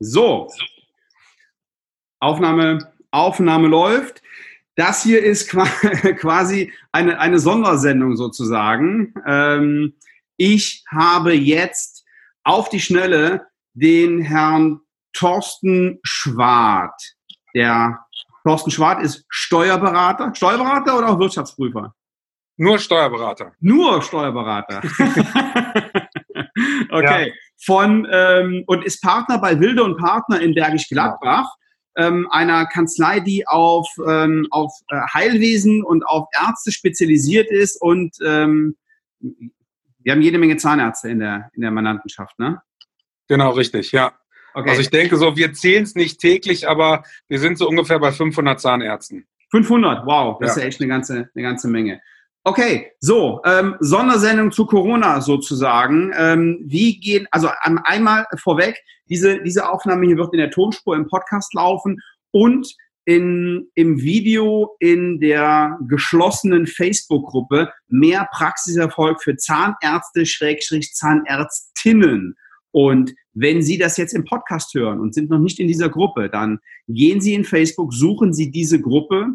So. Aufnahme, Aufnahme läuft. Das hier ist quasi eine, eine Sondersendung sozusagen. Ähm, ich habe jetzt auf die Schnelle den Herrn Thorsten Schwart. Der Thorsten Schwart ist Steuerberater. Steuerberater oder auch Wirtschaftsprüfer? Nur Steuerberater. Nur Steuerberater. okay. Ja. Von ähm, und ist Partner bei Wilde und Partner in Bergisch Gladbach, ähm, einer Kanzlei, die auf, ähm, auf äh, Heilwesen und auf Ärzte spezialisiert ist und ähm, wir haben jede Menge Zahnärzte in der, in der Mandantenschaft, ne? Genau, richtig, ja. Okay. Also ich denke so, wir zählen es nicht täglich, aber wir sind so ungefähr bei 500 Zahnärzten. 500, wow, das ja. ist ja echt eine ganze, eine ganze Menge. Okay, so, ähm, Sondersendung zu Corona sozusagen. Ähm, wie gehen, also einmal vorweg, diese, diese Aufnahme hier wird in der Tonspur im Podcast laufen und in, im Video in der geschlossenen Facebook-Gruppe mehr Praxiserfolg für Zahnärzte, Schrägstrich Zahnärztinnen. Und wenn Sie das jetzt im Podcast hören und sind noch nicht in dieser Gruppe, dann gehen Sie in Facebook, suchen Sie diese Gruppe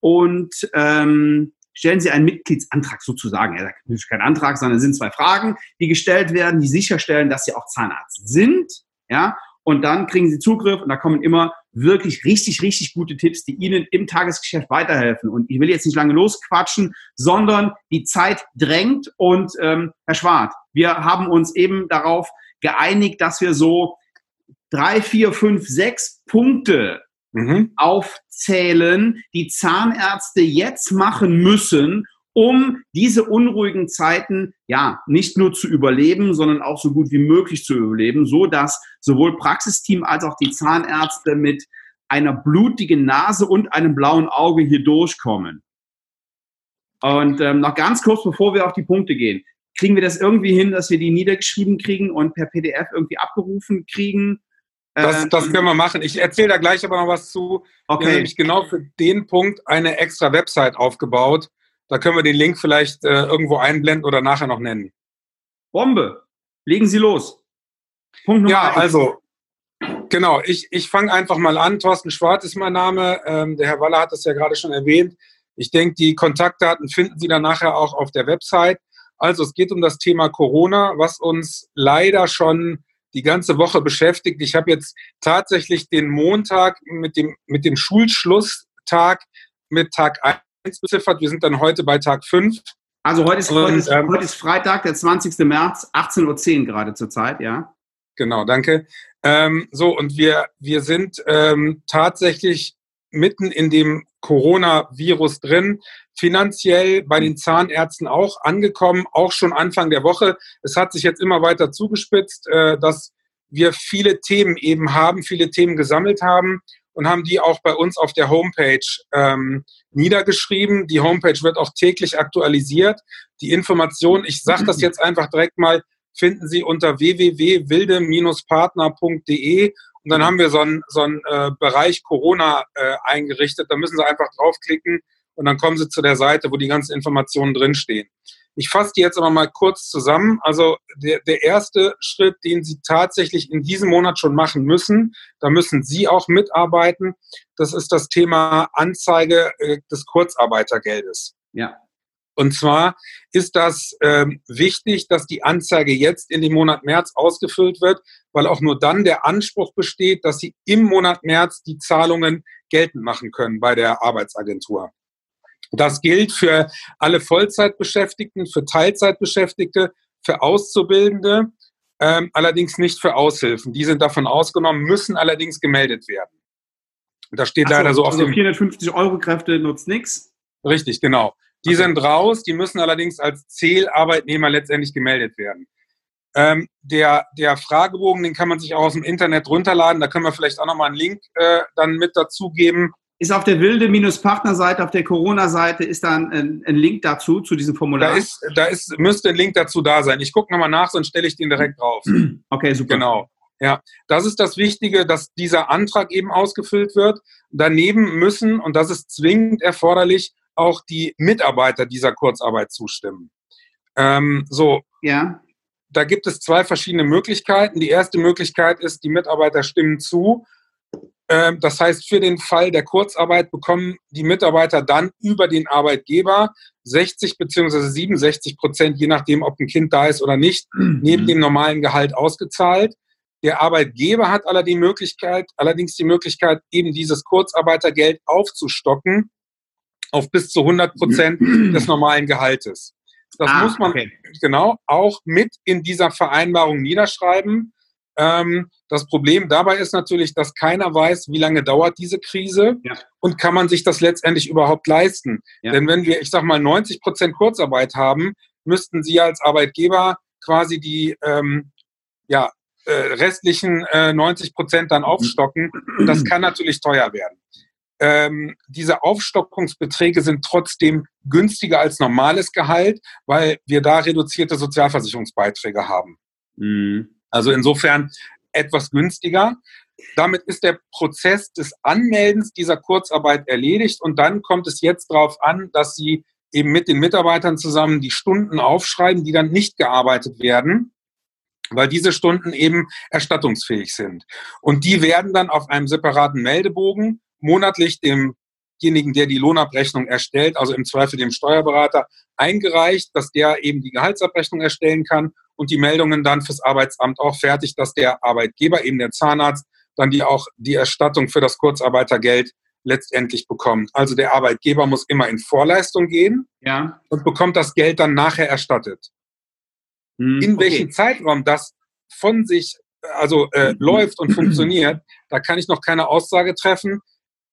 und ähm, stellen Sie einen Mitgliedsantrag sozusagen. Er sagt nicht kein Antrag, sondern es sind zwei Fragen, die gestellt werden, die sicherstellen, dass Sie auch Zahnarzt sind. Ja, und dann kriegen Sie Zugriff und da kommen immer wirklich richtig, richtig gute Tipps, die Ihnen im Tagesgeschäft weiterhelfen. Und ich will jetzt nicht lange losquatschen, sondern die Zeit drängt. Und ähm, Herr Schwart, wir haben uns eben darauf geeinigt, dass wir so drei, vier, fünf, sechs Punkte mhm. aufzählen, die Zahnärzte jetzt machen müssen, um diese unruhigen Zeiten ja nicht nur zu überleben, sondern auch so gut wie möglich zu überleben, so dass sowohl Praxisteam als auch die Zahnärzte mit einer blutigen Nase und einem blauen Auge hier durchkommen. Und ähm, noch ganz kurz, bevor wir auf die Punkte gehen, kriegen wir das irgendwie hin, dass wir die niedergeschrieben kriegen und per PDF irgendwie abgerufen kriegen? Das, das ähm, können wir machen. Ich erzähle da gleich aber noch was zu. Okay. Wir haben nämlich genau für den Punkt eine extra Website aufgebaut. Da können wir den Link vielleicht äh, irgendwo einblenden oder nachher noch nennen. Bombe. Legen Sie los. Punkt Nummer Ja, eins. also, genau. Ich, ich fange einfach mal an. Thorsten Schwarz ist mein Name. Ähm, der Herr Waller hat das ja gerade schon erwähnt. Ich denke, die Kontaktdaten finden Sie dann nachher auch auf der Website. Also, es geht um das Thema Corona, was uns leider schon die ganze Woche beschäftigt. Ich habe jetzt tatsächlich den Montag mit dem, mit dem Schulschlusstag mit Tag 1 beziffert. Wir sind dann heute bei Tag 5. Also heute ist, Und, heute, ist, ähm, heute ist Freitag, der 20. März, 18.10 Uhr gerade zur Zeit, ja. Genau, danke. Ähm, so, und wir, wir sind ähm, tatsächlich mitten in dem Coronavirus drin, finanziell bei den Zahnärzten auch angekommen, auch schon Anfang der Woche. Es hat sich jetzt immer weiter zugespitzt, äh, dass wir viele Themen eben haben, viele Themen gesammelt haben und haben die auch bei uns auf der Homepage ähm, niedergeschrieben. Die Homepage wird auch täglich aktualisiert. Die Information, ich sage das jetzt einfach direkt mal, finden Sie unter www.wilde-partner.de und dann haben wir so einen, so einen äh, Bereich Corona äh, eingerichtet. Da müssen Sie einfach draufklicken und dann kommen Sie zu der Seite, wo die ganzen Informationen drinstehen. Ich fasse die jetzt aber mal kurz zusammen. Also der, der erste Schritt, den Sie tatsächlich in diesem Monat schon machen müssen, da müssen Sie auch mitarbeiten, das ist das Thema Anzeige äh, des Kurzarbeitergeldes. Ja. Und zwar ist das ähm, wichtig, dass die Anzeige jetzt in dem Monat März ausgefüllt wird, weil auch nur dann der Anspruch besteht, dass Sie im Monat März die Zahlungen geltend machen können bei der Arbeitsagentur. Das gilt für alle Vollzeitbeschäftigten, für Teilzeitbeschäftigte, für Auszubildende, ähm, allerdings nicht für Aushilfen. Die sind davon ausgenommen, müssen allerdings gemeldet werden. Da steht so, leider so auf also dem 450 Euro Kräfte nutzt nichts. Richtig, genau. Die okay. sind raus, die müssen allerdings als Zählarbeitnehmer letztendlich gemeldet werden. Ähm, der, der Fragebogen, den kann man sich auch aus dem Internet runterladen. Da können wir vielleicht auch nochmal einen Link äh, dann mit dazugeben. Ist auf der wilde-Partnerseite, auf der Corona-Seite, ist da ein, ein, Link dazu, zu diesem Formular? Da, ist, da ist, müsste ein Link dazu da sein. Ich gucke nochmal nach, sonst stelle ich den direkt drauf. Okay, super. Genau. Ja, das ist das Wichtige, dass dieser Antrag eben ausgefüllt wird. Daneben müssen, und das ist zwingend erforderlich, auch die Mitarbeiter dieser Kurzarbeit zustimmen. Ähm, so. Ja. da gibt es zwei verschiedene Möglichkeiten. Die erste Möglichkeit ist, die Mitarbeiter stimmen zu. Ähm, das heißt, für den Fall der Kurzarbeit bekommen die Mitarbeiter dann über den Arbeitgeber 60 bzw. 67 Prozent, je nachdem, ob ein Kind da ist oder nicht, neben dem normalen Gehalt ausgezahlt. Der Arbeitgeber hat allerdings die Möglichkeit, allerdings die Möglichkeit, eben dieses Kurzarbeitergeld aufzustocken auf bis zu 100 Prozent des normalen Gehaltes. Das ah, muss man okay. genau auch mit in dieser Vereinbarung niederschreiben. Ähm, das Problem dabei ist natürlich, dass keiner weiß, wie lange dauert diese Krise ja. und kann man sich das letztendlich überhaupt leisten. Ja. Denn wenn wir, ich sag mal, 90 Prozent Kurzarbeit haben, müssten Sie als Arbeitgeber quasi die ähm, ja, äh, restlichen äh, 90 Prozent dann aufstocken. Das kann natürlich teuer werden ähm, diese Aufstockungsbeträge sind trotzdem günstiger als normales Gehalt, weil wir da reduzierte Sozialversicherungsbeiträge haben. Mhm. Also insofern etwas günstiger. Damit ist der Prozess des Anmeldens dieser Kurzarbeit erledigt und dann kommt es jetzt darauf an, dass Sie eben mit den Mitarbeitern zusammen die Stunden aufschreiben, die dann nicht gearbeitet werden, weil diese Stunden eben erstattungsfähig sind. Und die werden dann auf einem separaten Meldebogen monatlich demjenigen, der die Lohnabrechnung erstellt, also im Zweifel dem Steuerberater, eingereicht, dass der eben die Gehaltsabrechnung erstellen kann und die Meldungen dann fürs Arbeitsamt auch fertig, dass der Arbeitgeber, eben der Zahnarzt, dann die auch die Erstattung für das Kurzarbeitergeld letztendlich bekommt. Also der Arbeitgeber muss immer in Vorleistung gehen ja. und bekommt das Geld dann nachher erstattet. Hm, in welchem okay. Zeitraum das von sich also äh, läuft und funktioniert, da kann ich noch keine Aussage treffen.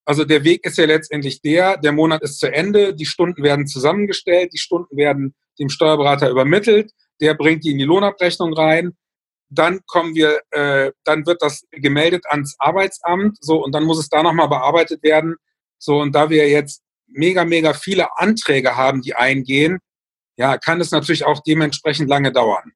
Also der Weg ist ja letztendlich der, der Monat ist zu Ende, die Stunden werden zusammengestellt, die Stunden werden dem Steuerberater übermittelt, der bringt die in die Lohnabrechnung rein, dann kommen wir, äh, dann wird das gemeldet ans Arbeitsamt, so und dann muss es da nochmal bearbeitet werden. So und da wir jetzt mega, mega viele Anträge haben, die eingehen, ja, kann es natürlich auch dementsprechend lange dauern.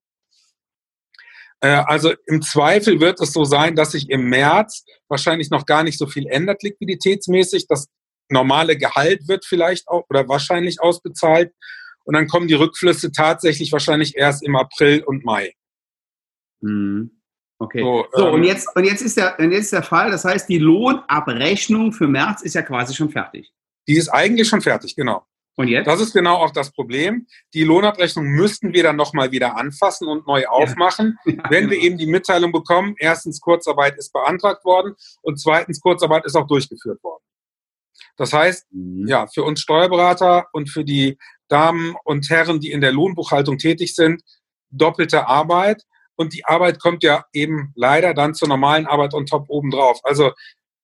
Äh, also im Zweifel wird es so sein, dass sich im März wahrscheinlich noch gar nicht so viel ändert liquiditätsmäßig. Das normale Gehalt wird vielleicht auch oder wahrscheinlich ausbezahlt. Und dann kommen die Rückflüsse tatsächlich wahrscheinlich erst im April und Mai. Mhm. Okay. So, so ähm, und, jetzt, und, jetzt ist der, und jetzt ist der Fall, das heißt, die Lohnabrechnung für März ist ja quasi schon fertig. Die ist eigentlich schon fertig, genau. Und jetzt? Das ist genau auch das Problem. Die Lohnabrechnung müssten wir dann nochmal wieder anfassen und neu aufmachen, ja. Ja, wenn genau. wir eben die Mitteilung bekommen, erstens Kurzarbeit ist beantragt worden und zweitens Kurzarbeit ist auch durchgeführt worden. Das heißt, mhm. ja, für uns Steuerberater und für die Damen und Herren, die in der Lohnbuchhaltung tätig sind, doppelte Arbeit. Und die Arbeit kommt ja eben leider dann zur normalen Arbeit on top obendrauf. Also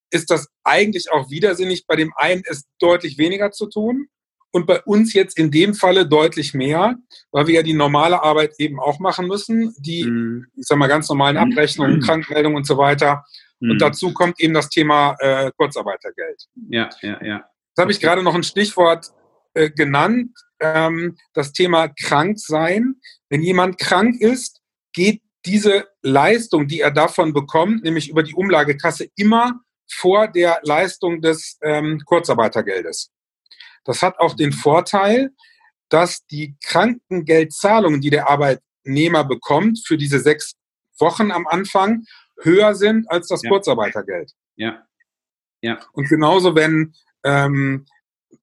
ist das eigentlich auch widersinnig. Bei dem einen ist deutlich weniger zu tun und bei uns jetzt in dem Falle deutlich mehr, weil wir ja die normale Arbeit eben auch machen müssen, die, mhm. ich sag mal, ganz normalen Abrechnungen, mhm. Krankmeldungen und so weiter. Mhm. Und dazu kommt eben das Thema äh, Kurzarbeitergeld. Ja, ja, ja. Jetzt habe ich gerade noch ein Stichwort äh, genannt, ähm, das Thema Kranksein. Wenn jemand krank ist, geht diese Leistung, die er davon bekommt, nämlich über die Umlagekasse, immer vor der Leistung des ähm, Kurzarbeitergeldes. Das hat auch den Vorteil, dass die Krankengeldzahlungen, die der Arbeitnehmer bekommt für diese sechs Wochen am Anfang, höher sind als das ja. Kurzarbeitergeld. Ja. Ja. Und genauso, wenn ähm,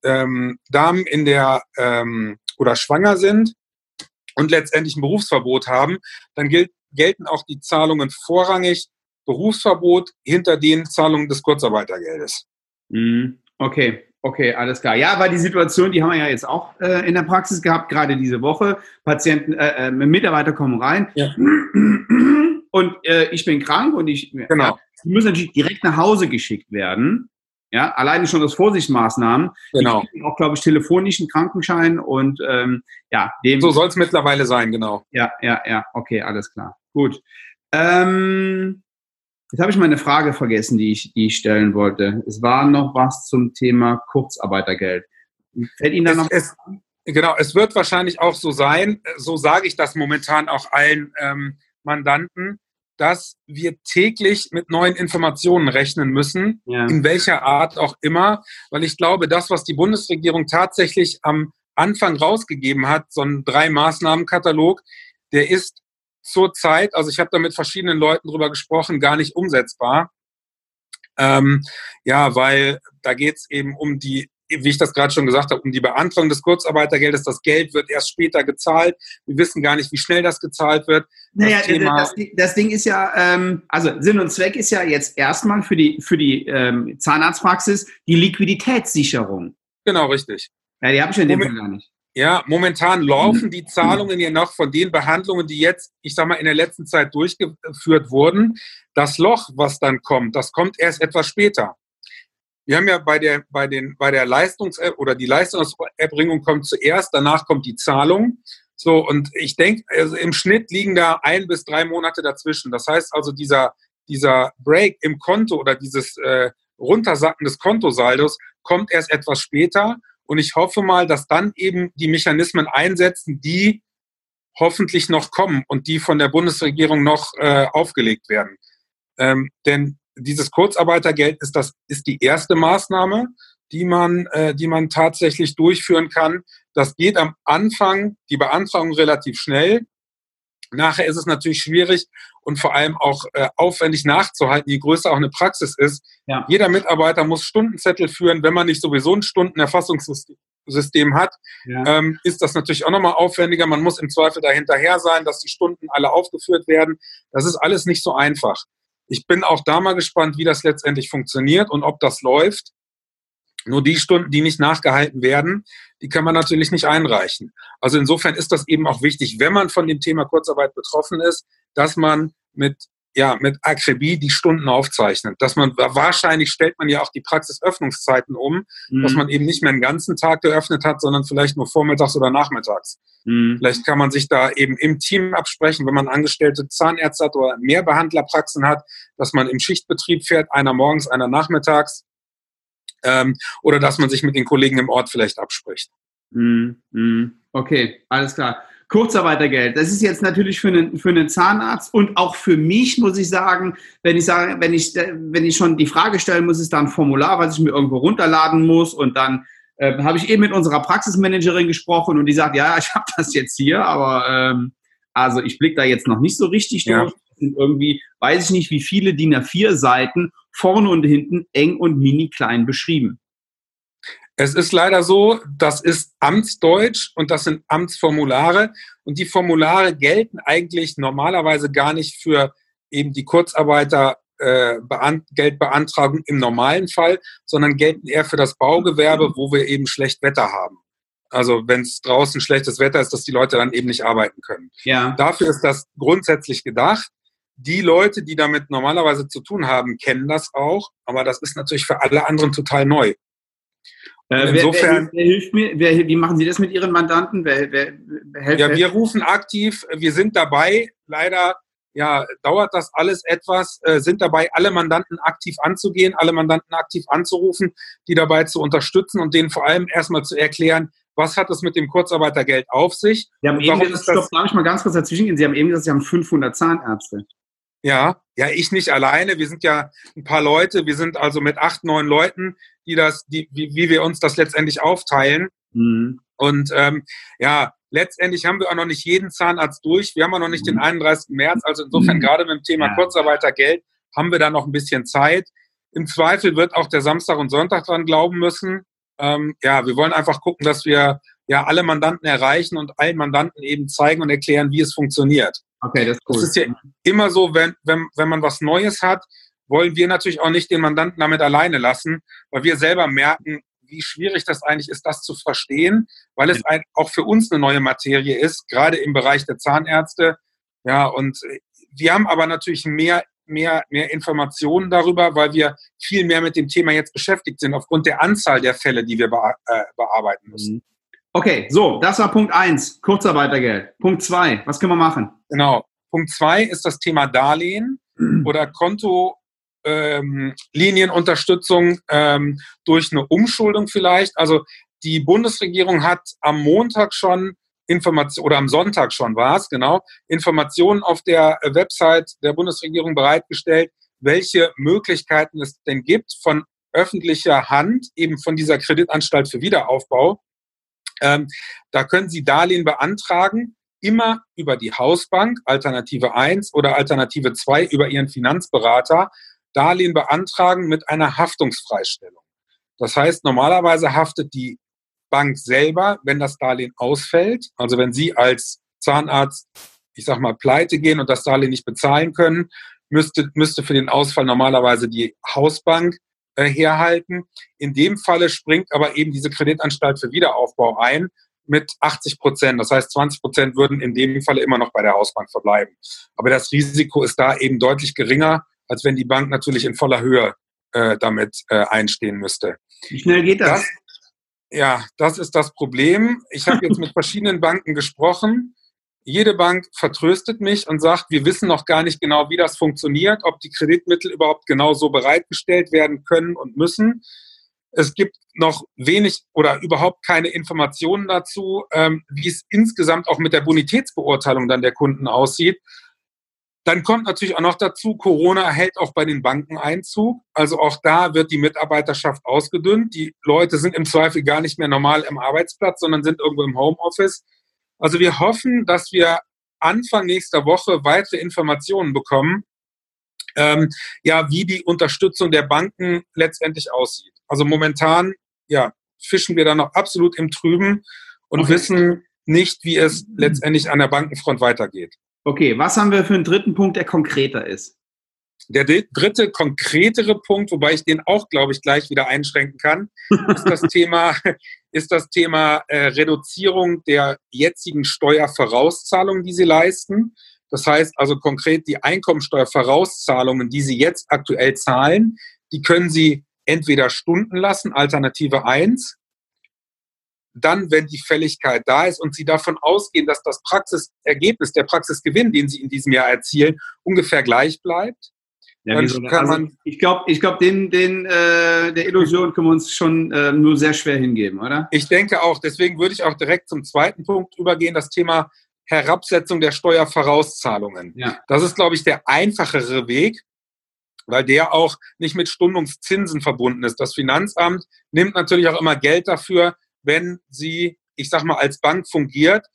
ähm, Damen in der ähm, oder schwanger sind und letztendlich ein Berufsverbot haben, dann gilt, gelten auch die Zahlungen vorrangig Berufsverbot hinter den Zahlungen des Kurzarbeitergeldes. Mhm. Okay, Okay, alles klar. Ja, weil die Situation, die haben wir ja jetzt auch äh, in der Praxis gehabt, gerade diese Woche. Patienten, äh, äh, Mitarbeiter kommen rein ja. und äh, ich bin krank und ich genau. Ja, die müssen natürlich direkt nach Hause geschickt werden. Ja, alleine schon aus Vorsichtsmaßnahmen. Genau. auch, glaube ich, telefonischen Krankenschein und ähm, ja, dem. So soll es mittlerweile sein, genau. Ja, ja, ja. Okay, alles klar. Gut. Ähm, Jetzt habe ich meine Frage vergessen, die ich, die ich stellen wollte. Es war noch was zum Thema Kurzarbeitergeld. Fällt Ihnen da noch es, Genau, es wird wahrscheinlich auch so sein, so sage ich das momentan auch allen ähm, Mandanten, dass wir täglich mit neuen Informationen rechnen müssen, ja. in welcher Art auch immer, weil ich glaube, das, was die Bundesregierung tatsächlich am Anfang rausgegeben hat, so ein Drei-Maßnahmen-Katalog, der ist zurzeit, also ich habe da mit verschiedenen Leuten drüber gesprochen, gar nicht umsetzbar. Ähm, ja, weil da geht es eben um die wie ich das gerade schon gesagt habe, um die Beantragung des Kurzarbeitergeldes. Das Geld wird erst später gezahlt. Wir wissen gar nicht, wie schnell das gezahlt wird. Das naja, Thema das, das, Ding ist ja, ähm, also Sinn und Zweck ist ja jetzt erstmal für die, für die ähm, Zahnarztpraxis die Liquiditätssicherung. Genau, richtig. Ja, die habe ich in dem Fall gar nicht. Ja, momentan laufen die Zahlungen ja noch von den Behandlungen, die jetzt, ich sag mal, in der letzten Zeit durchgeführt wurden. Das Loch, was dann kommt, das kommt erst etwas später. Wir haben ja bei der, bei den, bei der Leistungs- oder die Leistungserbringung kommt zuerst, danach kommt die Zahlung. So, und ich denke, also im Schnitt liegen da ein bis drei Monate dazwischen. Das heißt also, dieser, dieser Break im Konto oder dieses äh, Runtersacken des Kontosaldos kommt erst etwas später. Und ich hoffe mal, dass dann eben die Mechanismen einsetzen, die hoffentlich noch kommen und die von der Bundesregierung noch äh, aufgelegt werden. Ähm, denn dieses Kurzarbeitergeld ist das ist die erste Maßnahme, die man äh, die man tatsächlich durchführen kann. Das geht am Anfang die Beantragung relativ schnell. Nachher ist es natürlich schwierig und vor allem auch äh, aufwendig nachzuhalten, je größer auch eine Praxis ist. Ja. Jeder Mitarbeiter muss Stundenzettel führen. Wenn man nicht sowieso ein Stundenerfassungssystem hat, ja. ähm, ist das natürlich auch nochmal aufwendiger. Man muss im Zweifel dahinterher sein, dass die Stunden alle aufgeführt werden. Das ist alles nicht so einfach. Ich bin auch da mal gespannt, wie das letztendlich funktioniert und ob das läuft. Nur die Stunden, die nicht nachgehalten werden, die kann man natürlich nicht einreichen. Also insofern ist das eben auch wichtig, wenn man von dem Thema Kurzarbeit betroffen ist, dass man mit ja, mit Akribie die Stunden aufzeichnet. Dass man, wahrscheinlich stellt man ja auch die Praxisöffnungszeiten um, mhm. dass man eben nicht mehr den ganzen Tag geöffnet hat, sondern vielleicht nur vormittags oder nachmittags. Mhm. Vielleicht kann man sich da eben im Team absprechen, wenn man angestellte Zahnärzte hat oder mehr Behandlerpraxen hat, dass man im Schichtbetrieb fährt, einer morgens, einer nachmittags, ähm, oder dass man sich mit den Kollegen im Ort vielleicht abspricht. Mhm. mhm. Okay, alles klar. Kurzarbeitergeld. Das ist jetzt natürlich für einen, für einen Zahnarzt und auch für mich, muss ich sagen, wenn ich sage, wenn ich, wenn ich schon die Frage stellen muss, ist da ein Formular, was ich mir irgendwo runterladen muss und dann äh, habe ich eben mit unserer Praxismanagerin gesprochen und die sagt, ja, ich habe das jetzt hier, aber ähm, also ich blicke da jetzt noch nicht so richtig durch. Ja. Sind irgendwie, weiß ich nicht, wie viele DIN A4 Seiten vorne und hinten eng und mini klein beschrieben. Es ist leider so, das ist Amtsdeutsch und das sind Amtsformulare und die Formulare gelten eigentlich normalerweise gar nicht für eben die Kurzarbeiter äh, Geldbeantragung im normalen Fall, sondern gelten eher für das Baugewerbe, wo wir eben schlecht Wetter haben. Also wenn es draußen schlechtes Wetter ist, dass die Leute dann eben nicht arbeiten können. Ja. Dafür ist das grundsätzlich gedacht. Die Leute, die damit normalerweise zu tun haben, kennen das auch, aber das ist natürlich für alle anderen total neu. Äh, insofern. Wer, wer, hilft mir? Wer, wie machen Sie das mit Ihren Mandanten? Wer, wer, ja, wir rufen aktiv, wir sind dabei. Leider ja, dauert das alles etwas, äh, sind dabei, alle Mandanten aktiv anzugehen, alle Mandanten aktiv anzurufen, die dabei zu unterstützen und denen vor allem erstmal zu erklären, was hat es mit dem Kurzarbeitergeld auf sich? Sie haben eben gesagt, stopp, darf ich mal ganz kurz dazwischen gehen? Sie haben eben gesagt, Sie haben 500 Zahnärzte. Ja, ja, ich nicht alleine. Wir sind ja ein paar Leute. Wir sind also mit acht, neun Leuten, die das, die, wie, wie wir uns das letztendlich aufteilen. Mhm. Und ähm, ja, letztendlich haben wir auch noch nicht jeden Zahnarzt durch. Wir haben auch noch nicht den 31. Mhm. März. Also insofern mhm. gerade mit dem Thema ja. Kurzarbeitergeld haben wir da noch ein bisschen Zeit. Im Zweifel wird auch der Samstag und Sonntag dran glauben müssen. Ähm, ja, wir wollen einfach gucken, dass wir ja alle Mandanten erreichen und allen Mandanten eben zeigen und erklären, wie es funktioniert. Okay, das ist cool. Es ist ja immer so, wenn, wenn, wenn man was Neues hat, wollen wir natürlich auch nicht den Mandanten damit alleine lassen, weil wir selber merken, wie schwierig das eigentlich ist, das zu verstehen, weil es ein, auch für uns eine neue Materie ist, gerade im Bereich der Zahnärzte. Ja, und wir haben aber natürlich mehr, mehr, mehr Informationen darüber, weil wir viel mehr mit dem Thema jetzt beschäftigt sind, aufgrund der Anzahl der Fälle, die wir äh, bearbeiten müssen. Okay, so, das war Punkt eins, Kurzarbeitergeld. Punkt zwei, was können wir machen? Genau. Punkt zwei ist das Thema Darlehen oder Kontolinienunterstützung ähm, ähm, durch eine Umschuldung vielleicht. Also die Bundesregierung hat am Montag schon Informationen oder am Sonntag schon war es, genau, Informationen auf der Website der Bundesregierung bereitgestellt, welche Möglichkeiten es denn gibt von öffentlicher Hand, eben von dieser Kreditanstalt für Wiederaufbau, ähm, da können Sie Darlehen beantragen. immer über die Hausbank, Alternative 1 oder Alternative 2 über ihren Finanzberater Darlehen beantragen mit einer Haftungsfreistellung. Das heißt, normalerweise haftet die Bank selber, wenn das Darlehen ausfällt. Also wenn Sie als Zahnarzt, ich sag mal, pleite gehen und das Darlehen nicht bezahlen können, müsste, müsste für den Ausfall normalerweise die Hausbank äh, herhalten. In dem Falle springt aber eben diese Kreditanstalt für Wiederaufbau ein mit 80 Prozent. Das heißt, 20 Prozent würden in dem Falle immer noch bei der Hausbank verbleiben. Aber das Risiko ist da eben deutlich geringer, als wenn die Bank natürlich in voller Höhe äh, damit äh, einstehen müsste. Wie schnell geht das? das ja, das ist das Problem. Ich habe jetzt mit verschiedenen Banken gesprochen. Jede Bank vertröstet mich und sagt, wir wissen noch gar nicht genau, wie das funktioniert, ob die Kreditmittel überhaupt genau so bereitgestellt werden können und müssen. Es gibt noch wenig oder überhaupt keine Informationen dazu, ähm, wie es insgesamt auch mit der Bonitätsbeurteilung dann der Kunden aussieht. Dann kommt natürlich auch noch dazu, Corona hält auch bei den Banken Einzug. Also auch da wird die Mitarbeiterschaft ausgedünnt. Die Leute sind im Zweifel gar nicht mehr normal im Arbeitsplatz, sondern sind irgendwo im Homeoffice. Also wir hoffen, dass wir Anfang nächster Woche weitere Informationen bekommen, ähm, ja, wie die Unterstützung der Banken letztendlich aussieht. Also momentan, ja, fischen wir da noch absolut im Trüben und okay. wissen nicht, wie es letztendlich an der Bankenfront weitergeht. Okay, was haben wir für einen dritten Punkt, der konkreter ist? Der dritte konkretere Punkt, wobei ich den auch, glaube ich, gleich wieder einschränken kann, ist das Thema, ist das Thema äh, Reduzierung der jetzigen Steuervorauszahlungen, die Sie leisten. Das heißt also konkret die Einkommensteuervorauszahlungen, die Sie jetzt aktuell zahlen, die können Sie entweder stunden lassen, Alternative 1, dann, wenn die Fälligkeit da ist und Sie davon ausgehen, dass das Praxisergebnis, der Praxisgewinn, den Sie in diesem Jahr erzielen, ungefähr gleich bleibt, ja, kann also. Ich glaube, ich glaub, den, den, äh, der Illusion können wir uns schon äh, nur sehr schwer hingeben, oder? Ich denke auch. Deswegen würde ich auch direkt zum zweiten Punkt übergehen, das Thema Herabsetzung der Steuervorauszahlungen. Ja. Das ist, glaube ich, der einfachere Weg, weil der auch nicht mit Stundungszinsen verbunden ist. Das Finanzamt nimmt natürlich auch immer Geld dafür, wenn sie, ich sag mal, als Bank fungiert.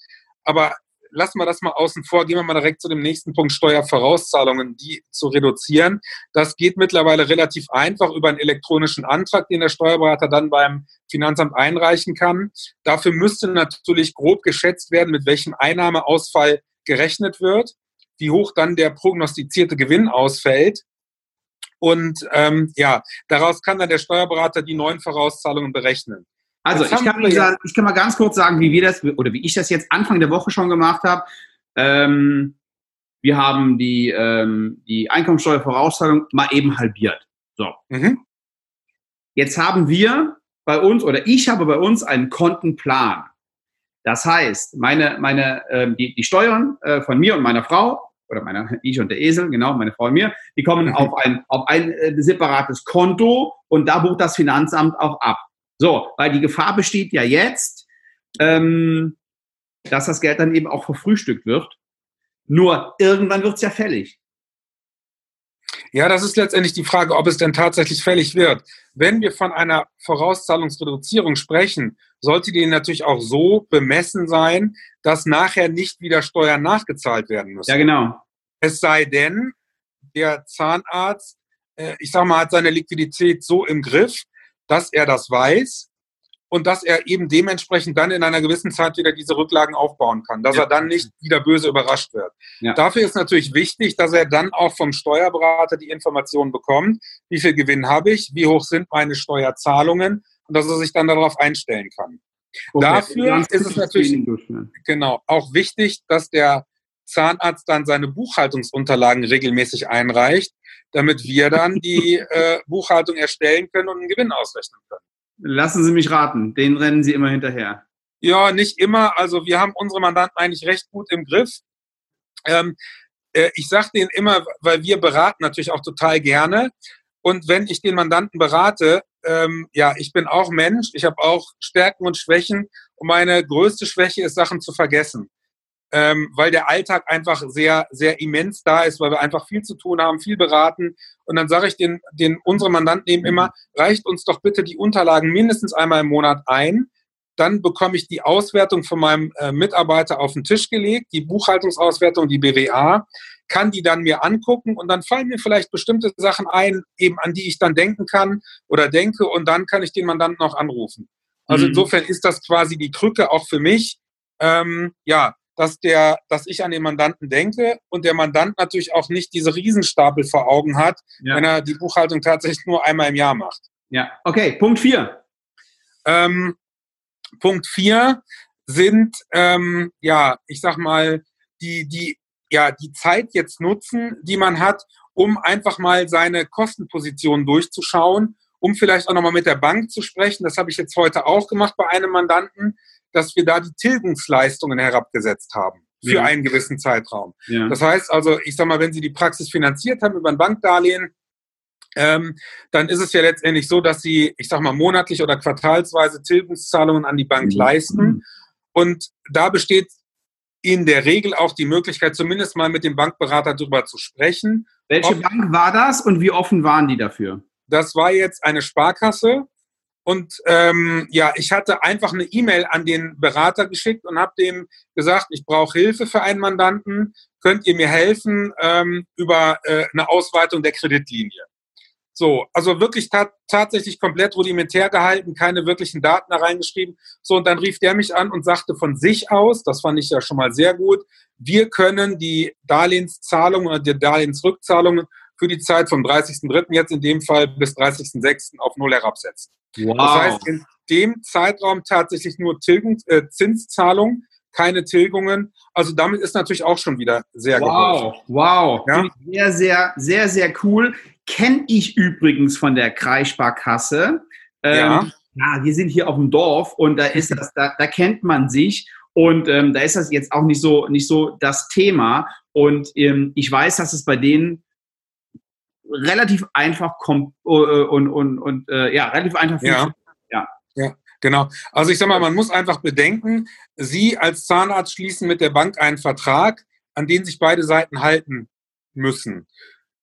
Aber lassen wir das mal außen vor, gehen wir mal direkt zu dem nächsten Punkt Steuervorauszahlungen, die zu reduzieren. Das geht mittlerweile relativ einfach über einen elektronischen Antrag, den der Steuerberater dann beim Finanzamt einreichen kann. Dafür müsste natürlich grob geschätzt werden, mit welchem Einnahmeausfall gerechnet wird, wie hoch dann der prognostizierte Gewinn ausfällt. Und ähm, ja, daraus kann dann der Steuerberater die neuen Vorauszahlungen berechnen. Also ich kann, mal, ich kann mal ganz kurz sagen, wie wir das oder wie ich das jetzt Anfang der Woche schon gemacht habe. Ähm, wir haben die, ähm, die Einkommensteuervorauszahlung mal eben halbiert. So. Mhm. Jetzt haben wir bei uns oder ich habe bei uns einen Kontenplan. Das heißt, meine, meine, äh, die, die Steuern äh, von mir und meiner Frau oder meiner, ich und der Esel, genau, meine Frau und mir, die kommen mhm. auf ein, auf ein äh, separates Konto und da bucht das Finanzamt auch ab. So, weil die Gefahr besteht ja jetzt, ähm, dass das Geld dann eben auch verfrühstückt wird. Nur irgendwann wird es ja fällig. Ja, das ist letztendlich die Frage, ob es denn tatsächlich fällig wird. Wenn wir von einer Vorauszahlungsreduzierung sprechen, sollte die natürlich auch so bemessen sein, dass nachher nicht wieder Steuern nachgezahlt werden müssen. Ja, genau. Es sei denn, der Zahnarzt, äh, ich sag mal, hat seine Liquidität so im Griff, dass er das weiß und dass er eben dementsprechend dann in einer gewissen Zeit wieder diese Rücklagen aufbauen kann, dass ja. er dann nicht wieder böse überrascht wird. Ja. Dafür ist natürlich wichtig, dass er dann auch vom Steuerberater die Informationen bekommt, wie viel Gewinn habe ich, wie hoch sind meine Steuerzahlungen und dass er sich dann darauf einstellen kann. Okay. Dafür ist es natürlich genau auch wichtig, dass der Zahnarzt dann seine Buchhaltungsunterlagen regelmäßig einreicht, damit wir dann die äh, Buchhaltung erstellen können und einen Gewinn ausrechnen können. Lassen Sie mich raten, den rennen Sie immer hinterher. Ja, nicht immer. Also wir haben unsere Mandanten eigentlich recht gut im Griff. Ähm, äh, ich sage denen immer, weil wir beraten natürlich auch total gerne. Und wenn ich den Mandanten berate, ähm, ja, ich bin auch Mensch, ich habe auch Stärken und Schwächen. Und meine größte Schwäche ist, Sachen zu vergessen ähm, weil der Alltag einfach sehr, sehr immens da ist, weil wir einfach viel zu tun haben, viel beraten. Und dann sage ich den, den unsere Mandanten eben immer, reicht uns doch bitte die Unterlagen mindestens einmal im Monat ein, dann bekomme ich die Auswertung von meinem äh, Mitarbeiter auf den Tisch gelegt, die Buchhaltungsauswertung, die BWA, kann die dann mir angucken und dann fallen mir vielleicht bestimmte Sachen ein, eben an die ich dann denken kann oder denke und dann kann ich den Mandanten auch anrufen. Also mhm. insofern ist das quasi die Krücke auch für mich, ähm, ja, dass der, dass ich an den Mandanten denke und der Mandant natürlich auch nicht diese Riesenstapel vor Augen hat, ja. wenn er die Buchhaltung tatsächlich nur einmal im Jahr macht. Ja, okay, Punkt 4. Ähm, Punkt vier sind, ähm, ja, ich sag mal, die, die, ja, die Zeit jetzt nutzen, die man hat, um einfach mal seine Kostenposition durchzuschauen, um vielleicht auch nochmal mit der Bank zu sprechen. Das habe ich jetzt heute auch gemacht bei einem Mandanten, dass wir da die Tilgungsleistungen herabgesetzt haben für ja. einen gewissen Zeitraum. Ja. Das heißt also, ich sag mal, wenn Sie die Praxis finanziert haben über ein Bankdarlehen, ähm, dann ist es ja letztendlich so, dass sie, ich sag mal, monatlich oder quartalsweise Tilgungszahlungen an die Bank mhm. leisten. Und da besteht in der Regel auch die Möglichkeit, zumindest mal mit dem Bankberater darüber zu sprechen. Welche Bank war das und wie offen waren die dafür? Das war jetzt eine Sparkasse. Und ähm, ja, ich hatte einfach eine E-Mail an den Berater geschickt und habe dem gesagt, ich brauche Hilfe für einen Mandanten. Könnt ihr mir helfen ähm, über äh, eine Ausweitung der Kreditlinie? So, also wirklich ta tatsächlich komplett rudimentär gehalten, keine wirklichen Daten da reingeschrieben. So, und dann rief der mich an und sagte von sich aus, das fand ich ja schon mal sehr gut, wir können die Darlehenszahlungen oder die Darlehensrückzahlungen für die Zeit vom 30.03. jetzt in dem Fall bis 30.06. auf Null herabsetzen. Wow. Das heißt, in dem Zeitraum tatsächlich nur Tilgung, äh, Zinszahlungen, keine Tilgungen. Also damit ist natürlich auch schon wieder sehr wow, geholfen. Wow, ja? sehr, sehr, sehr, sehr cool. Kenne ich übrigens von der Kreissparkasse. Ähm, ja. ja, wir sind hier auf dem Dorf und da ist das, da, da kennt man sich. Und ähm, da ist das jetzt auch nicht so, nicht so das Thema. Und ähm, ich weiß, dass es bei denen relativ einfach kommt äh, und, und, und äh, ja, relativ einfach ja. ja. Ja, genau. Also ich sag mal, man muss einfach bedenken, Sie als Zahnarzt schließen mit der Bank einen Vertrag, an den sich beide Seiten halten müssen.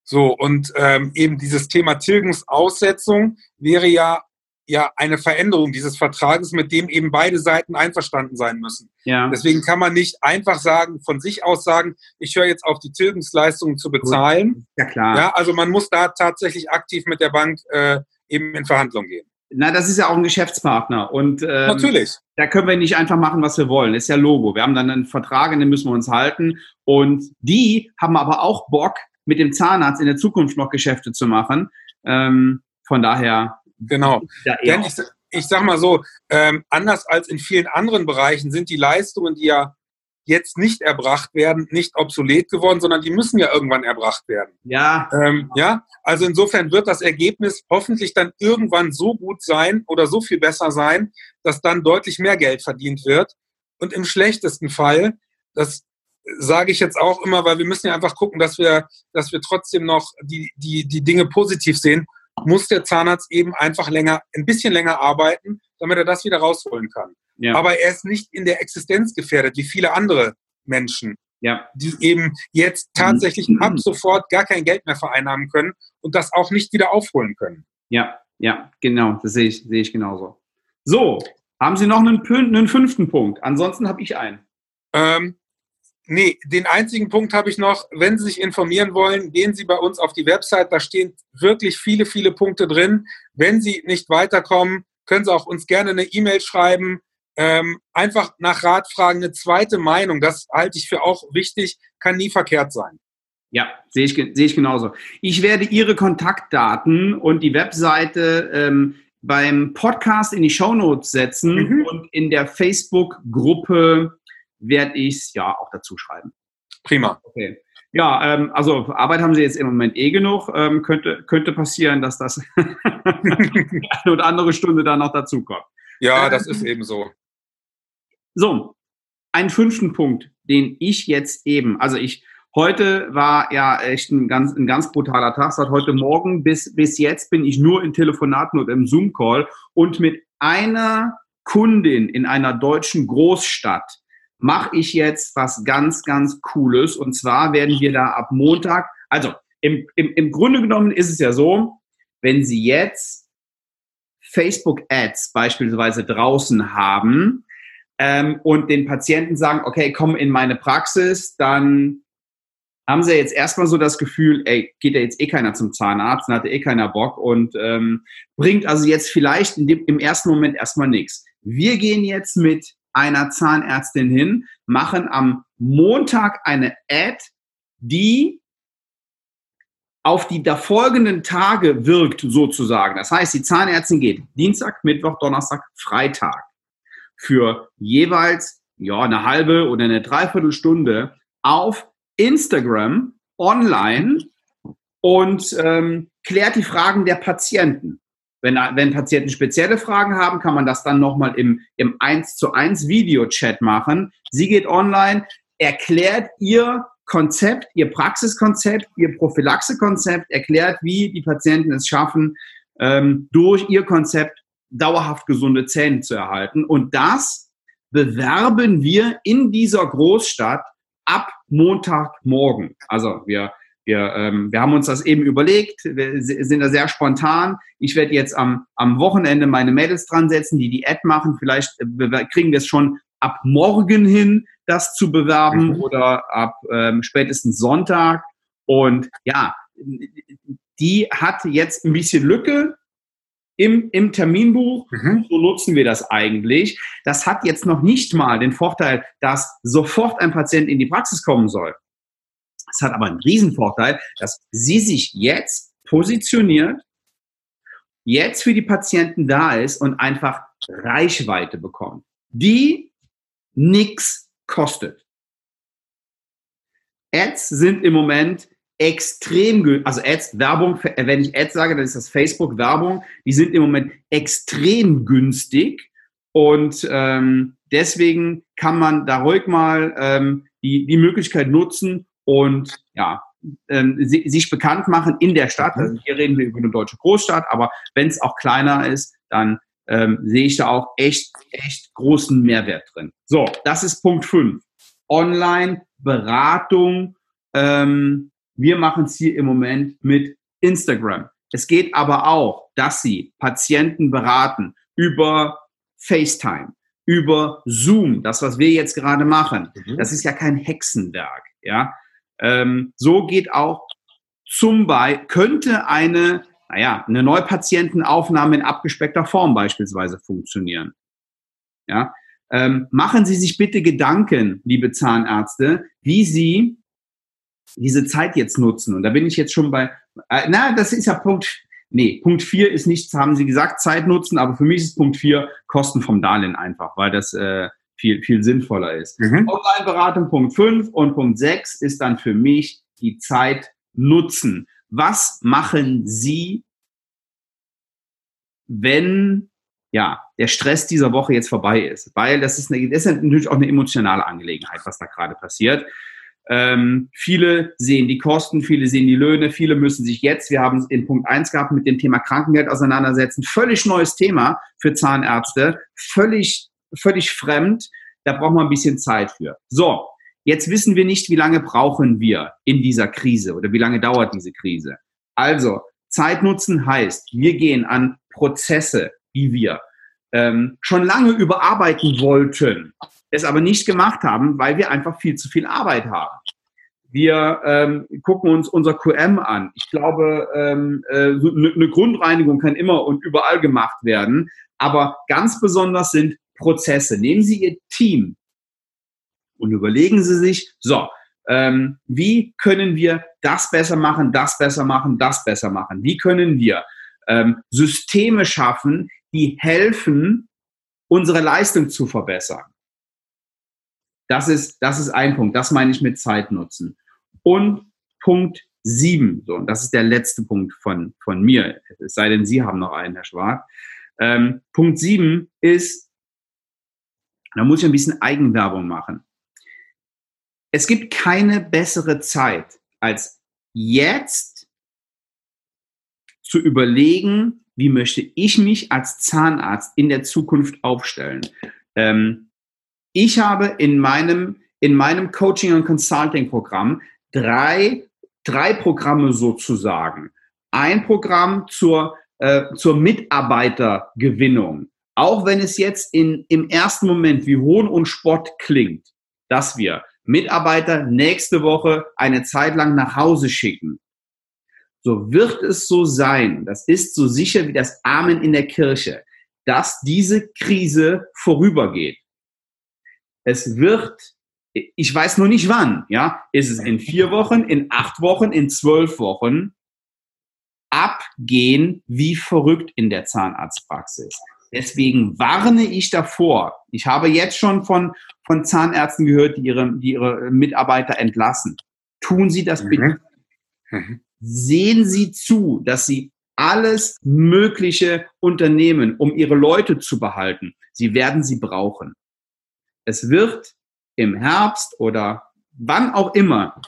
So, und ähm, eben dieses Thema Tilgungsaussetzung wäre ja ja eine Veränderung dieses Vertrages, mit dem eben beide Seiten einverstanden sein müssen. Ja. Deswegen kann man nicht einfach sagen, von sich aus sagen, ich höre jetzt auf, die Tilgungsleistungen zu bezahlen. Ja, klar. Ja, also man muss da tatsächlich aktiv mit der Bank äh, eben in Verhandlungen gehen. Na, das ist ja auch ein Geschäftspartner. Und ähm, natürlich. Da können wir nicht einfach machen, was wir wollen. Das ist ja Logo. Wir haben dann einen Vertrag, an den müssen wir uns halten. Und die haben aber auch Bock, mit dem Zahnarzt in der Zukunft noch Geschäfte zu machen. Ähm, von daher. Genau. Denn ich, ich sag mal so, ähm, anders als in vielen anderen Bereichen sind die Leistungen, die ja jetzt nicht erbracht werden, nicht obsolet geworden, sondern die müssen ja irgendwann erbracht werden. Ja. Ähm, ja, also insofern wird das Ergebnis hoffentlich dann irgendwann so gut sein oder so viel besser sein, dass dann deutlich mehr Geld verdient wird. Und im schlechtesten Fall, das sage ich jetzt auch immer, weil wir müssen ja einfach gucken, dass wir, dass wir trotzdem noch die, die, die Dinge positiv sehen, muss der Zahnarzt eben einfach länger, ein bisschen länger arbeiten, damit er das wieder rausholen kann. Ja. Aber er ist nicht in der Existenz gefährdet, wie viele andere Menschen, ja. die eben jetzt tatsächlich mhm. ab sofort gar kein Geld mehr vereinnahmen können und das auch nicht wieder aufholen können. Ja, ja, genau, das sehe ich, sehe ich genauso. So, haben Sie noch einen, einen fünften Punkt? Ansonsten habe ich einen. Ähm, Nee, den einzigen Punkt habe ich noch. Wenn Sie sich informieren wollen, gehen Sie bei uns auf die Website. Da stehen wirklich viele, viele Punkte drin. Wenn Sie nicht weiterkommen, können Sie auch uns gerne eine E-Mail schreiben. Ähm, einfach nach Rat fragen, eine zweite Meinung. Das halte ich für auch wichtig, kann nie verkehrt sein. Ja, sehe ich, sehe ich genauso. Ich werde Ihre Kontaktdaten und die Webseite ähm, beim Podcast in die Shownotes setzen mhm. und in der Facebook-Gruppe werde ich es ja auch dazu schreiben. Prima. Okay. Ja, ähm, also Arbeit haben Sie jetzt im Moment eh genug. Ähm, könnte, könnte passieren, dass das eine oder andere Stunde da noch dazu kommt. Ja, das ist eben so. So, einen fünften Punkt, den ich jetzt eben, also ich, heute war ja echt ein ganz, ein ganz brutaler Tag. Seit heute Morgen bis, bis jetzt bin ich nur in Telefonaten und im Zoom-Call und mit einer Kundin in einer deutschen Großstadt mache ich jetzt was ganz, ganz Cooles. Und zwar werden wir da ab Montag, also im, im, im Grunde genommen ist es ja so, wenn Sie jetzt Facebook-Ads beispielsweise draußen haben ähm, und den Patienten sagen, okay, komm in meine Praxis, dann haben sie jetzt erstmal so das Gefühl, ey, geht ja jetzt eh keiner zum Zahnarzt, dann hat eh keiner Bock und ähm, bringt also jetzt vielleicht dem, im ersten Moment erstmal nichts. Wir gehen jetzt mit einer Zahnärztin hin, machen am Montag eine Ad, die auf die folgenden Tage wirkt sozusagen. Das heißt, die Zahnärztin geht Dienstag, Mittwoch, Donnerstag, Freitag für jeweils ja, eine halbe oder eine Dreiviertelstunde auf Instagram online und ähm, klärt die Fragen der Patienten. Wenn, wenn Patienten spezielle Fragen haben, kann man das dann nochmal im, im 1 zu 1 Video-Chat machen. Sie geht online, erklärt ihr Konzept, ihr Praxiskonzept, ihr Prophylaxekonzept, erklärt, wie die Patienten es schaffen, ähm, durch ihr Konzept dauerhaft gesunde Zähne zu erhalten. Und das bewerben wir in dieser Großstadt ab Montagmorgen. Also wir, wir, ähm, wir haben uns das eben überlegt, wir sind da sehr spontan. Ich werde jetzt am, am Wochenende meine Mädels dran setzen, die die Ad machen. Vielleicht äh, kriegen wir es schon ab morgen hin, das zu bewerben mhm. oder ab ähm, spätestens Sonntag. Und ja, die hat jetzt ein bisschen Lücke im, im Terminbuch. Mhm. So nutzen wir das eigentlich. Das hat jetzt noch nicht mal den Vorteil, dass sofort ein Patient in die Praxis kommen soll. Es hat aber einen Riesenvorteil, dass sie sich jetzt positioniert, jetzt für die Patienten da ist und einfach Reichweite bekommt, die nichts kostet. Ads sind im Moment extrem, also Ads, Werbung, wenn ich Ads sage, dann ist das Facebook Werbung, die sind im Moment extrem günstig und ähm, deswegen kann man da ruhig mal ähm, die, die Möglichkeit nutzen und ja, ähm, sich bekannt machen in der Stadt. Also hier reden wir über eine deutsche Großstadt, aber wenn es auch kleiner ist, dann ähm, sehe ich da auch echt, echt großen Mehrwert drin. So, das ist Punkt 5. Online-Beratung ähm, wir machen es hier im Moment mit Instagram. Es geht aber auch, dass Sie Patienten beraten über FaceTime, über Zoom, das, was wir jetzt gerade machen. Mhm. Das ist ja kein Hexenwerk. Ja? Ähm, so geht auch zum Beispiel, könnte eine, naja, eine Neupatientenaufnahme in abgespeckter Form beispielsweise funktionieren. Ja? Ähm, machen Sie sich bitte Gedanken, liebe Zahnärzte, wie Sie diese Zeit jetzt nutzen. Und da bin ich jetzt schon bei, äh, na, das ist ja Punkt, nee, Punkt 4 ist nichts, haben Sie gesagt, Zeit nutzen, aber für mich ist Punkt 4 Kosten vom Darlehen einfach, weil das äh, viel, viel sinnvoller ist. Mhm. Online-Beratung Punkt 5 und Punkt 6 ist dann für mich die Zeit nutzen. Was machen Sie, wenn ja, der Stress dieser Woche jetzt vorbei ist? Weil das ist, eine, das ist natürlich auch eine emotionale Angelegenheit, was da gerade passiert. Ähm, viele sehen die Kosten, viele sehen die Löhne, viele müssen sich jetzt, wir haben es in Punkt 1 gehabt, mit dem Thema Krankengeld auseinandersetzen. Völlig neues Thema für Zahnärzte, völlig, völlig fremd. Da braucht man ein bisschen Zeit für. So, jetzt wissen wir nicht, wie lange brauchen wir in dieser Krise oder wie lange dauert diese Krise. Also, Zeit nutzen heißt, wir gehen an Prozesse, die wir ähm, schon lange überarbeiten wollten es aber nicht gemacht haben, weil wir einfach viel zu viel Arbeit haben. Wir ähm, gucken uns unser QM an. Ich glaube, ähm, äh, so eine ne Grundreinigung kann immer und überall gemacht werden, aber ganz besonders sind Prozesse. Nehmen Sie Ihr Team und überlegen Sie sich, so, ähm, wie können wir das besser machen, das besser machen, das besser machen? Wie können wir ähm, Systeme schaffen, die helfen, unsere Leistung zu verbessern? Das ist, das ist ein Punkt. Das meine ich mit Zeit nutzen. Und Punkt sieben, so, und das ist der letzte Punkt von, von mir, es sei denn, Sie haben noch einen, Herr Schwarz. Ähm, Punkt sieben ist, da muss ich ein bisschen Eigenwerbung machen. Es gibt keine bessere Zeit als jetzt zu überlegen, wie möchte ich mich als Zahnarzt in der Zukunft aufstellen. Ähm, ich habe in meinem, in meinem Coaching- und Consulting-Programm drei, drei Programme sozusagen. Ein Programm zur äh, zur Mitarbeitergewinnung, auch wenn es jetzt in, im ersten Moment wie Hohn und Spott klingt, dass wir Mitarbeiter nächste Woche eine Zeit lang nach Hause schicken, so wird es so sein, das ist so sicher wie das Amen in der Kirche, dass diese Krise vorübergeht. Es wird, ich weiß nur nicht wann, ja, ist es in vier Wochen, in acht Wochen, in zwölf Wochen, abgehen wie verrückt in der Zahnarztpraxis. Deswegen warne ich davor. Ich habe jetzt schon von, von Zahnärzten gehört, die ihre, die ihre Mitarbeiter entlassen. Tun Sie das bitte. Mhm. Mhm. Sehen Sie zu, dass Sie alles Mögliche unternehmen, um Ihre Leute zu behalten. Sie werden sie brauchen. Es wird im Herbst oder wann auch immer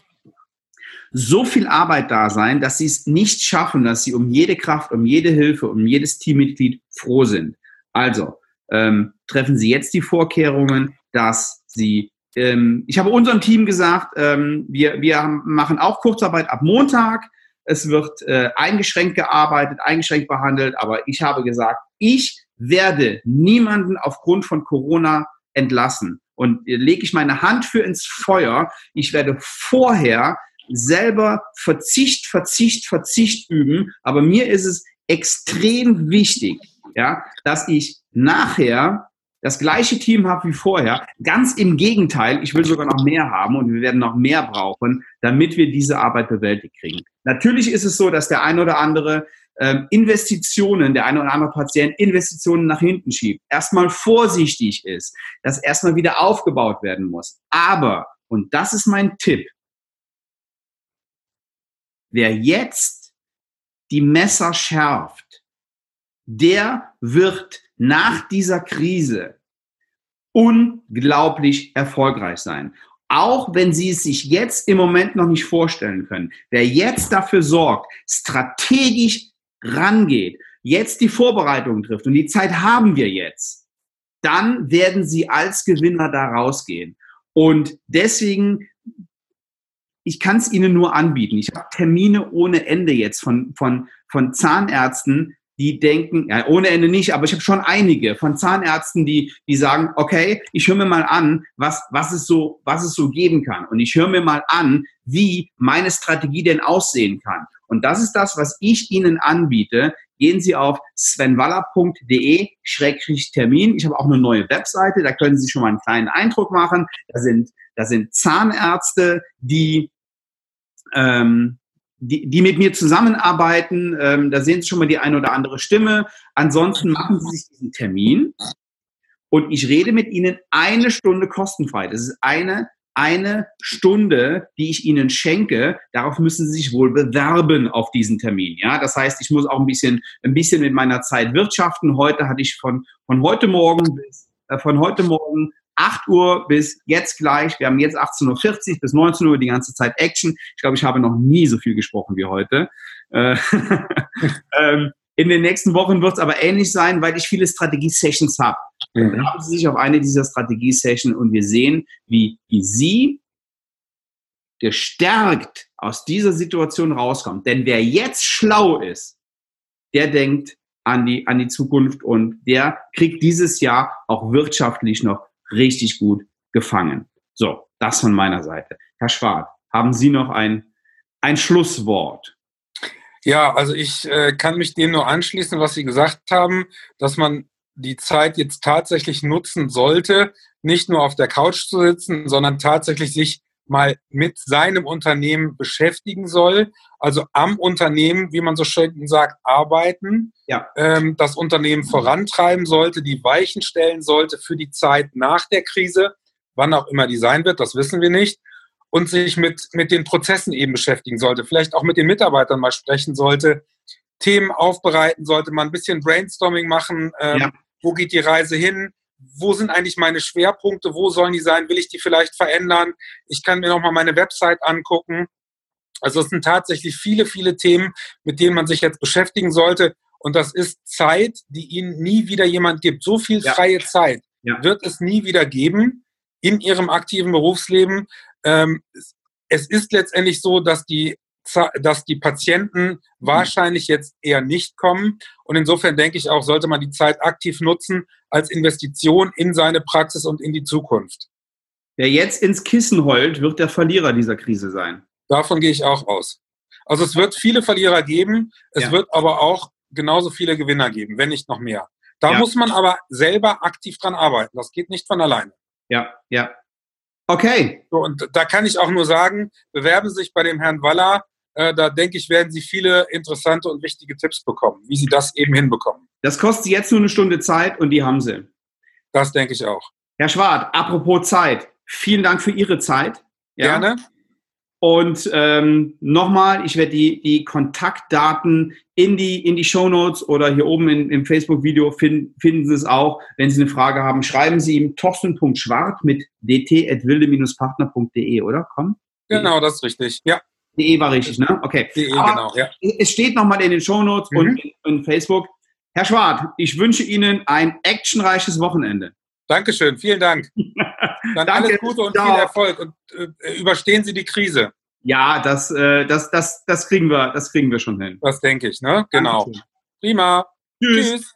so viel Arbeit da sein, dass sie es nicht schaffen, dass sie um jede Kraft, um jede Hilfe, um jedes Teammitglied froh sind. Also ähm, treffen Sie jetzt die Vorkehrungen, dass Sie ähm, ich habe unserem Team gesagt, ähm, wir, wir machen auch Kurzarbeit ab Montag. Es wird äh, eingeschränkt gearbeitet, eingeschränkt behandelt, aber ich habe gesagt, ich werde niemanden aufgrund von Corona entlassen. Und lege ich meine Hand für ins Feuer. Ich werde vorher selber Verzicht, Verzicht, Verzicht üben. Aber mir ist es extrem wichtig, ja, dass ich nachher das gleiche Team habe wie vorher. Ganz im Gegenteil, ich will sogar noch mehr haben und wir werden noch mehr brauchen, damit wir diese Arbeit bewältigt kriegen. Natürlich ist es so, dass der ein oder andere ähm, Investitionen, der eine oder andere Patient Investitionen nach hinten schiebt, erstmal vorsichtig ist, dass erstmal wieder aufgebaut werden muss. Aber, und das ist mein Tipp, wer jetzt die Messer schärft, der wird nach dieser Krise unglaublich erfolgreich sein. Auch wenn Sie es sich jetzt im Moment noch nicht vorstellen können. Wer jetzt dafür sorgt, strategisch rangeht, jetzt die Vorbereitung trifft und die Zeit haben wir jetzt, dann werden Sie als Gewinner da rausgehen. Und deswegen ich kann es Ihnen nur anbieten. Ich habe Termine ohne Ende jetzt von, von, von Zahnärzten, die denken, ja, ohne Ende nicht, aber ich habe schon einige von Zahnärzten, die, die sagen, okay, ich höre mir mal an, was, was, es so, was es so geben kann. Und ich höre mir mal an, wie meine Strategie denn aussehen kann. Und das ist das, was ich Ihnen anbiete. Gehen Sie auf svenwaller.de-termin. Ich habe auch eine neue Webseite, da können Sie schon mal einen kleinen Eindruck machen. Da sind, da sind Zahnärzte, die ähm, die, die mit mir zusammenarbeiten, ähm, da sehen Sie schon mal die eine oder andere Stimme. Ansonsten machen Sie sich diesen Termin und ich rede mit Ihnen eine Stunde kostenfrei. Das ist eine, eine Stunde, die ich Ihnen schenke. Darauf müssen Sie sich wohl bewerben auf diesen Termin. Ja, das heißt, ich muss auch ein bisschen, ein bisschen mit meiner Zeit wirtschaften. Heute hatte ich von, von heute Morgen bis, äh, von heute Morgen 8 Uhr bis jetzt gleich, wir haben jetzt 18.40 Uhr bis 19 Uhr die ganze Zeit Action. Ich glaube, ich habe noch nie so viel gesprochen wie heute. Äh, ähm, in den nächsten Wochen wird es aber ähnlich sein, weil ich viele Strategie-Sessions habe. Mhm. Dann haben Sie sich auf eine dieser Strategie-Sessions und wir sehen, wie, wie Sie gestärkt aus dieser Situation rauskommt. Denn wer jetzt schlau ist, der denkt an die, an die Zukunft und der kriegt dieses Jahr auch wirtschaftlich noch richtig gut gefangen. So, das von meiner Seite. Herr Schwab, haben Sie noch ein, ein Schlusswort? Ja, also ich äh, kann mich dem nur anschließen, was Sie gesagt haben, dass man die Zeit jetzt tatsächlich nutzen sollte, nicht nur auf der Couch zu sitzen, sondern tatsächlich sich mal mit seinem Unternehmen beschäftigen soll, also am Unternehmen, wie man so schön sagt, arbeiten, ja. ähm, das Unternehmen vorantreiben sollte, die Weichen stellen sollte für die Zeit nach der Krise, wann auch immer die sein wird, das wissen wir nicht, und sich mit, mit den Prozessen eben beschäftigen sollte, vielleicht auch mit den Mitarbeitern mal sprechen sollte, Themen aufbereiten sollte, mal ein bisschen Brainstorming machen, ähm, ja. wo geht die Reise hin, wo sind eigentlich meine Schwerpunkte, wo sollen die sein, will ich die vielleicht verändern, ich kann mir nochmal meine Website angucken. Also es sind tatsächlich viele, viele Themen, mit denen man sich jetzt beschäftigen sollte. Und das ist Zeit, die Ihnen nie wieder jemand gibt. So viel ja. freie Zeit ja. wird es nie wieder geben in Ihrem aktiven Berufsleben. Ähm, es ist letztendlich so, dass die dass die Patienten wahrscheinlich jetzt eher nicht kommen. Und insofern denke ich auch, sollte man die Zeit aktiv nutzen als Investition in seine Praxis und in die Zukunft. Wer jetzt ins Kissen heult, wird der Verlierer dieser Krise sein. Davon gehe ich auch aus. Also es wird viele Verlierer geben, es ja. wird aber auch genauso viele Gewinner geben, wenn nicht noch mehr. Da ja. muss man aber selber aktiv dran arbeiten. Das geht nicht von alleine. Ja, ja. Okay. So, und da kann ich auch nur sagen, bewerben Sie sich bei dem Herrn Waller. Äh, da denke ich, werden Sie viele interessante und wichtige Tipps bekommen, wie Sie das eben hinbekommen. Das kostet Sie jetzt nur eine Stunde Zeit und die haben Sie. Das denke ich auch. Herr Schwart, apropos Zeit, vielen Dank für Ihre Zeit. Ja? Gerne. Und ähm, nochmal, ich werde die, die Kontaktdaten in die, in die Show Notes oder hier oben in, im Facebook-Video finden, finden Sie es auch. Wenn Sie eine Frage haben, schreiben Sie ihm torsten.schwart mit dt.wilde-partner.de, oder? Komm. Genau, das ist richtig. Ja. DE war richtig, ne? Okay. DE, genau, ja. Es steht nochmal in den Show Notes mhm. und in, in Facebook. Herr Schwart, ich wünsche Ihnen ein actionreiches Wochenende. Dankeschön, vielen Dank. Dann Danke. alles Gute und Ciao. viel Erfolg und äh, überstehen Sie die Krise. Ja, das, äh, das, das, das kriegen wir, das kriegen wir schon hin. Das denke ich, ne? Genau. Dankeschön. Prima. Tschüss. Tschüss.